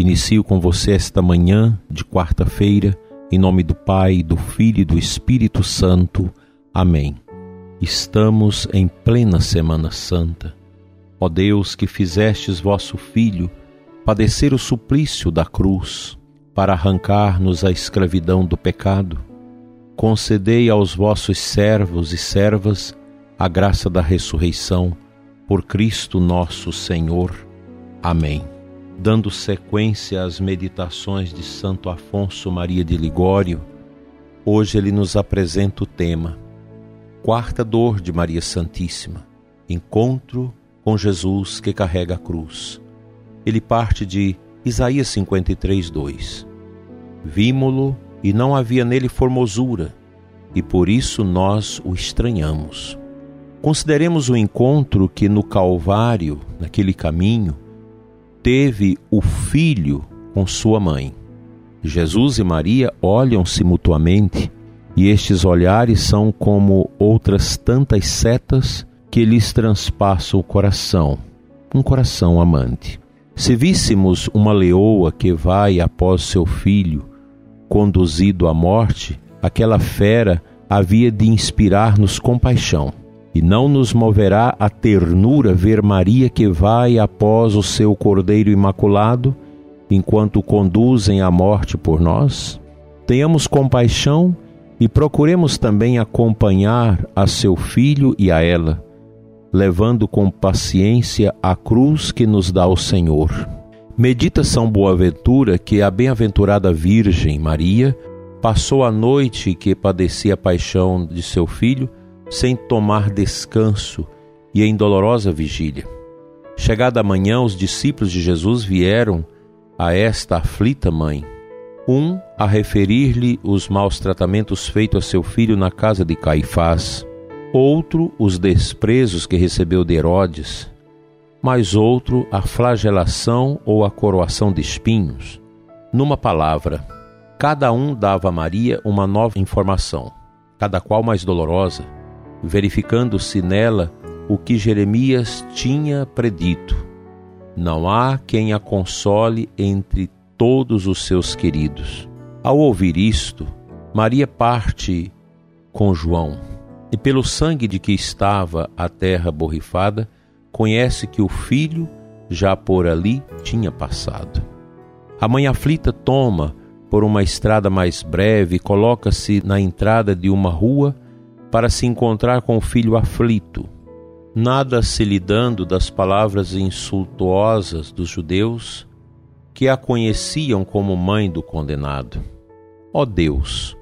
Inicio com você esta manhã de quarta-feira, em nome do Pai, do Filho e do Espírito Santo. Amém. Estamos em plena Semana Santa. Ó Deus, que fizestes vosso Filho padecer o suplício da cruz para arrancar-nos a escravidão do pecado, concedei aos vossos servos e servas a graça da ressurreição por Cristo nosso Senhor. Amém. Dando sequência às meditações de Santo Afonso Maria de Ligório, hoje ele nos apresenta o tema Quarta dor de Maria Santíssima, encontro com Jesus que carrega a cruz. Ele parte de Isaías 53, 2. Vimo-lo e não havia nele formosura, e por isso nós o estranhamos. Consideremos o encontro que no Calvário, naquele caminho, teve o filho com sua mãe. Jesus e Maria olham-se mutuamente e estes olhares são como outras tantas setas que lhes transpassam o coração, um coração amante. Se víssemos uma leoa que vai após seu filho, conduzido à morte, aquela fera havia de inspirar-nos compaixão. E não nos moverá a ternura ver Maria que vai após o seu Cordeiro Imaculado, enquanto conduzem à morte por nós? Tenhamos compaixão e procuremos também acompanhar a seu filho e a ela, levando com paciência a cruz que nos dá o Senhor. Medita São Boaventura que a bem-aventurada Virgem Maria passou a noite que padecia a paixão de seu filho sem tomar descanso e em dolorosa vigília. Chegada a manhã, os discípulos de Jesus vieram a esta aflita mãe. Um a referir-lhe os maus tratamentos feitos a seu filho na casa de Caifás, outro os desprezos que recebeu de Herodes, mais outro a flagelação ou a coroação de espinhos. Numa palavra, cada um dava a Maria uma nova informação, cada qual mais dolorosa verificando-se nela o que Jeremias tinha predito. Não há quem a console entre todos os seus queridos. Ao ouvir isto, Maria parte com João, e pelo sangue de que estava a terra borrifada, conhece que o filho já por ali tinha passado. A mãe aflita toma por uma estrada mais breve e coloca-se na entrada de uma rua para se encontrar com o filho aflito, nada se lhe dando das palavras insultuosas dos judeus que a conheciam como mãe do condenado. Ó oh Deus,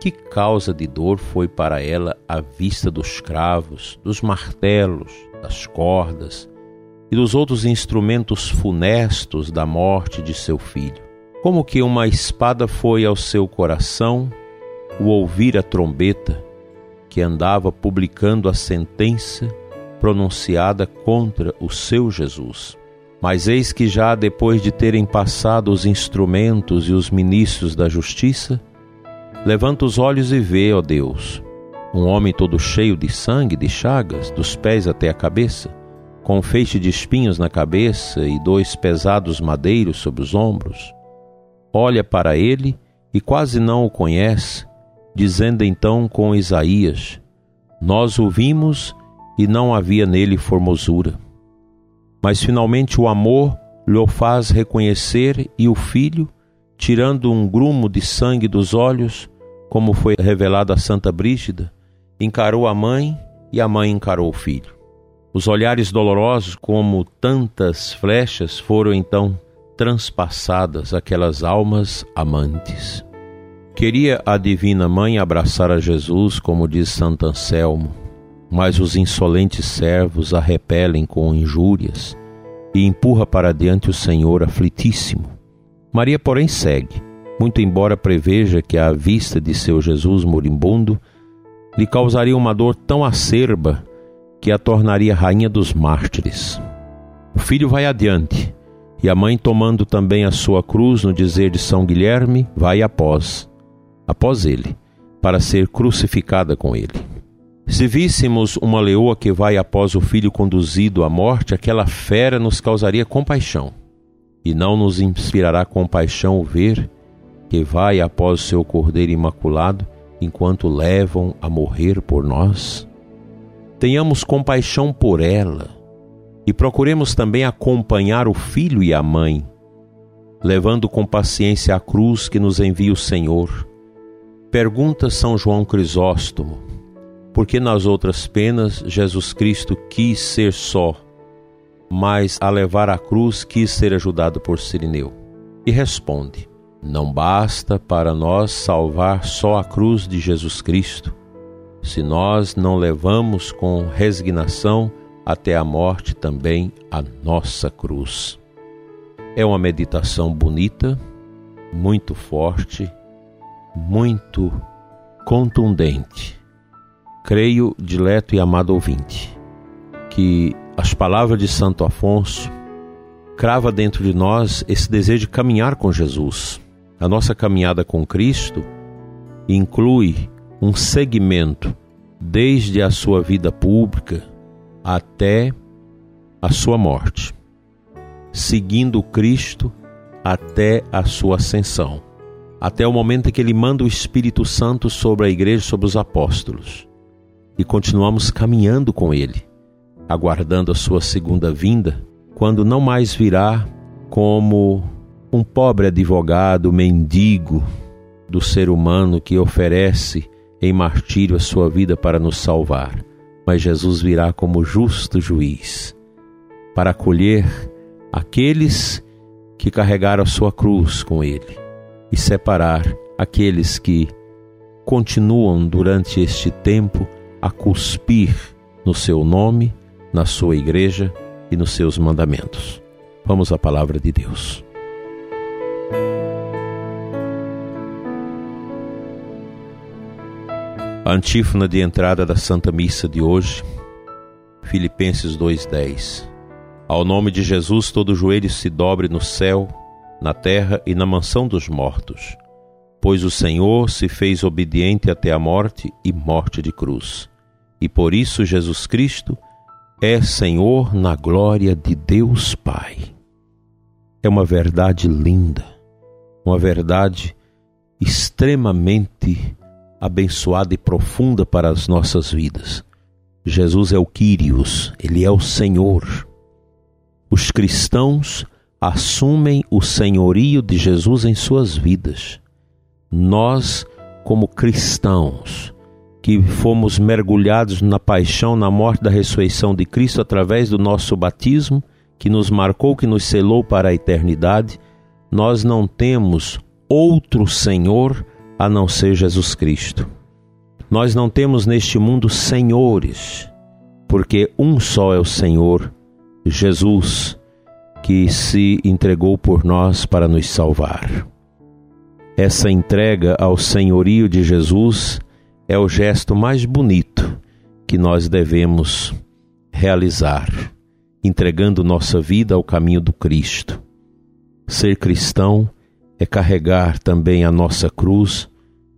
que causa de dor foi para ela a vista dos cravos, dos martelos, das cordas e dos outros instrumentos funestos da morte de seu filho. Como que uma espada foi ao seu coração o ouvir a trombeta que andava publicando a sentença pronunciada contra o seu Jesus. Mas eis que já depois de terem passado os instrumentos e os ministros da justiça, levanta os olhos e vê, ó Deus, um homem todo cheio de sangue, de chagas, dos pés até a cabeça, com um feixe de espinhos na cabeça e dois pesados madeiros sobre os ombros. Olha para ele e quase não o conhece, dizendo então com Isaías: Nós o vimos e não havia nele formosura. Mas finalmente o amor lhe faz reconhecer e o filho, tirando um grumo de sangue dos olhos, como foi revelado a Santa Brígida, encarou a mãe e a mãe encarou o filho. Os olhares dolorosos, como tantas flechas, foram então transpassadas aquelas almas amantes. Queria a Divina Mãe abraçar a Jesus, como diz Santo Anselmo, mas os insolentes servos a repelem com injúrias e empurra para diante o Senhor aflitíssimo. Maria, porém, segue, muito embora preveja que a vista de seu Jesus moribundo lhe causaria uma dor tão acerba que a tornaria rainha dos mártires. O filho vai adiante, e a mãe, tomando também a sua cruz no dizer de São Guilherme, vai após, após ele, para ser crucificada com ele. Se víssemos uma leoa que vai após o filho conduzido à morte, aquela fera nos causaria compaixão. E não nos inspirará compaixão o ver que vai após o seu cordeiro imaculado, enquanto levam a morrer por nós? Tenhamos compaixão por ela e procuremos também acompanhar o filho e a mãe, levando com paciência a cruz que nos envia o Senhor. Pergunta São João Crisóstomo: por que nas outras penas Jesus Cristo quis ser só, mas a levar a cruz quis ser ajudado por Sirineu? E responde: não basta para nós salvar só a cruz de Jesus Cristo, se nós não levamos com resignação até a morte também a nossa cruz. É uma meditação bonita, muito forte, muito contundente. Creio, dileto e amado ouvinte, que as palavras de Santo Afonso crava dentro de nós esse desejo de caminhar com Jesus a nossa caminhada com Cristo inclui um segmento desde a sua vida pública até a sua morte, seguindo Cristo até a sua ascensão, até o momento em que ele manda o Espírito Santo sobre a igreja, sobre os apóstolos. E continuamos caminhando com ele, aguardando a sua segunda vinda, quando não mais virá como um pobre advogado, mendigo do ser humano que oferece em martírio a sua vida para nos salvar. Mas Jesus virá como justo juiz para acolher aqueles que carregaram a sua cruz com ele e separar aqueles que continuam durante este tempo a cuspir no seu nome, na sua igreja e nos seus mandamentos. Vamos à palavra de Deus. A antífona de entrada da Santa Missa de hoje, Filipenses 2:10. Ao nome de Jesus todo joelho se dobre no céu, na terra e na mansão dos mortos, pois o Senhor se fez obediente até a morte e morte de cruz. E por isso Jesus Cristo é Senhor na glória de Deus Pai. É uma verdade linda, uma verdade extremamente abençoada e profunda para as nossas vidas. Jesus é o Quírios, ele é o Senhor. Os cristãos assumem o senhorio de Jesus em suas vidas. Nós, como cristãos, que fomos mergulhados na paixão, na morte da ressurreição de Cristo através do nosso batismo, que nos marcou, que nos selou para a eternidade, nós não temos outro Senhor a não ser Jesus Cristo. Nós não temos neste mundo senhores, porque um só é o Senhor, Jesus, que se entregou por nós para nos salvar. Essa entrega ao senhorio de Jesus é o gesto mais bonito que nós devemos realizar, entregando nossa vida ao caminho do Cristo. Ser cristão é carregar também a nossa cruz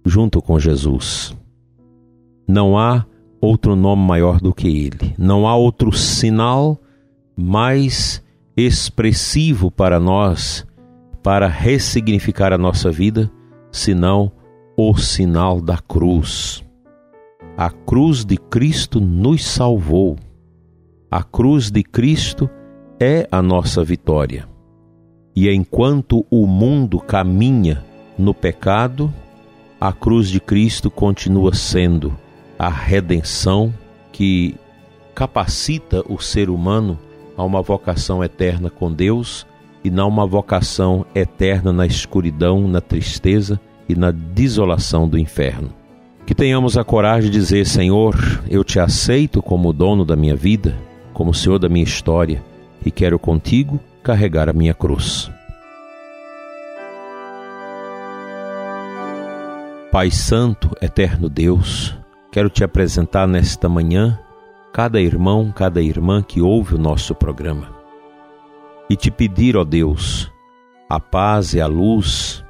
junto com Jesus. Não há outro nome maior do que ele. Não há outro sinal mais expressivo para nós, para ressignificar a nossa vida, senão o sinal da cruz. A cruz de Cristo nos salvou. A cruz de Cristo é a nossa vitória. E enquanto o mundo caminha no pecado, a cruz de Cristo continua sendo a redenção que capacita o ser humano a uma vocação eterna com Deus e não uma vocação eterna na escuridão, na tristeza e na desolação do inferno. Que tenhamos a coragem de dizer: Senhor, eu te aceito como dono da minha vida, como Senhor da minha história e quero contigo carregar a minha cruz. Pai Santo, eterno Deus, quero te apresentar nesta manhã cada irmão, cada irmã que ouve o nosso programa e te pedir, ó Deus, a paz e a luz,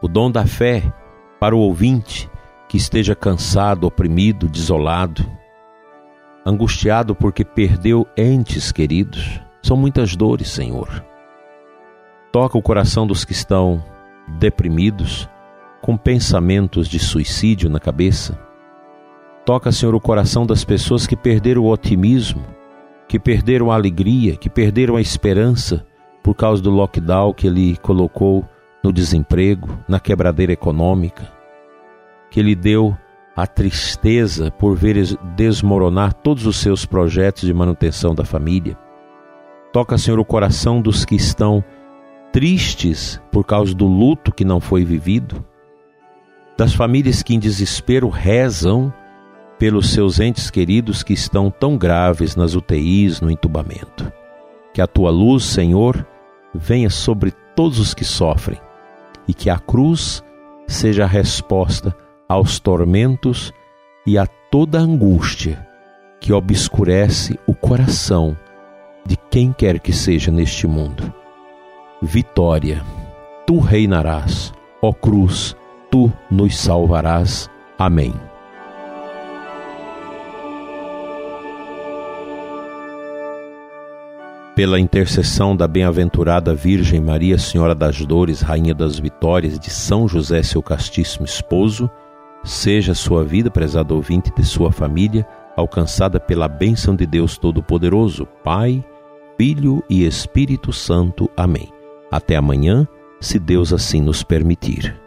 o dom da fé para o ouvinte que esteja cansado, oprimido, desolado, angustiado porque perdeu entes queridos. São muitas dores, Senhor. Toca o coração dos que estão deprimidos, com pensamentos de suicídio na cabeça. Toca, Senhor, o coração das pessoas que perderam o otimismo, que perderam a alegria, que perderam a esperança por causa do lockdown que ele colocou no desemprego, na quebradeira econômica, que ele deu a tristeza por ver desmoronar todos os seus projetos de manutenção da família. Toca, Senhor, o coração dos que estão tristes por causa do luto que não foi vivido das famílias que em desespero rezam pelos seus entes queridos que estão tão graves nas UTIs, no entubamento. Que a tua luz, Senhor, venha sobre todos os que sofrem e que a cruz seja a resposta aos tormentos e a toda angústia que obscurece o coração de quem quer que seja neste mundo. Vitória, tu reinarás, ó cruz tu nos salvarás. Amém. Pela intercessão da bem-aventurada Virgem Maria, Senhora das Dores, Rainha das Vitórias, de São José, seu castíssimo esposo, seja sua vida, prezado ouvinte de sua família, alcançada pela bênção de Deus Todo-Poderoso, Pai, Filho e Espírito Santo. Amém. Até amanhã, se Deus assim nos permitir.